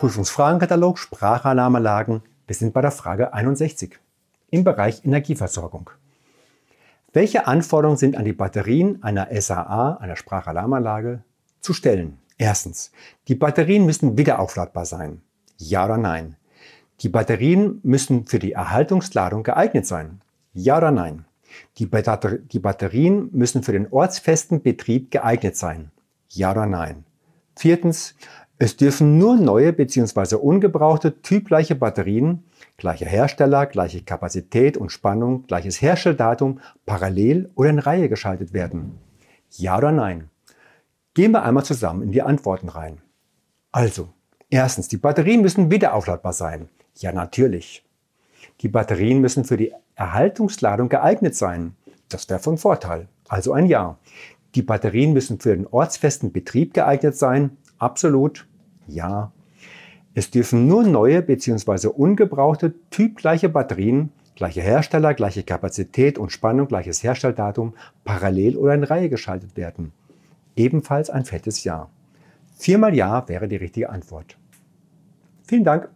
Prüfungsfragenkatalog Sprachalarmanlagen. Wir sind bei der Frage 61 im Bereich Energieversorgung. Welche Anforderungen sind an die Batterien einer SAA, einer Sprachalarmanlage, zu stellen? Erstens, die Batterien müssen wiederaufladbar sein. Ja oder nein? Die Batterien müssen für die Erhaltungsladung geeignet sein. Ja oder nein? Die, Batter die Batterien müssen für den ortsfesten Betrieb geeignet sein. Ja oder nein? Viertens, es dürfen nur neue bzw. ungebrauchte typgleiche Batterien, gleicher Hersteller, gleiche Kapazität und Spannung, gleiches Herstelldatum parallel oder in Reihe geschaltet werden. Ja oder nein? Gehen wir einmal zusammen in die Antworten rein. Also, erstens, die Batterien müssen wiederaufladbar sein. Ja, natürlich. Die Batterien müssen für die Erhaltungsladung geeignet sein. Das wäre von Vorteil. Also ein Ja. Die Batterien müssen für den ortsfesten Betrieb geeignet sein. Absolut. Ja. Es dürfen nur neue bzw. ungebrauchte typgleiche Batterien, gleiche Hersteller, gleiche Kapazität und Spannung, gleiches Herstelldatum parallel oder in Reihe geschaltet werden. Ebenfalls ein fettes Ja. Viermal Ja wäre die richtige Antwort. Vielen Dank.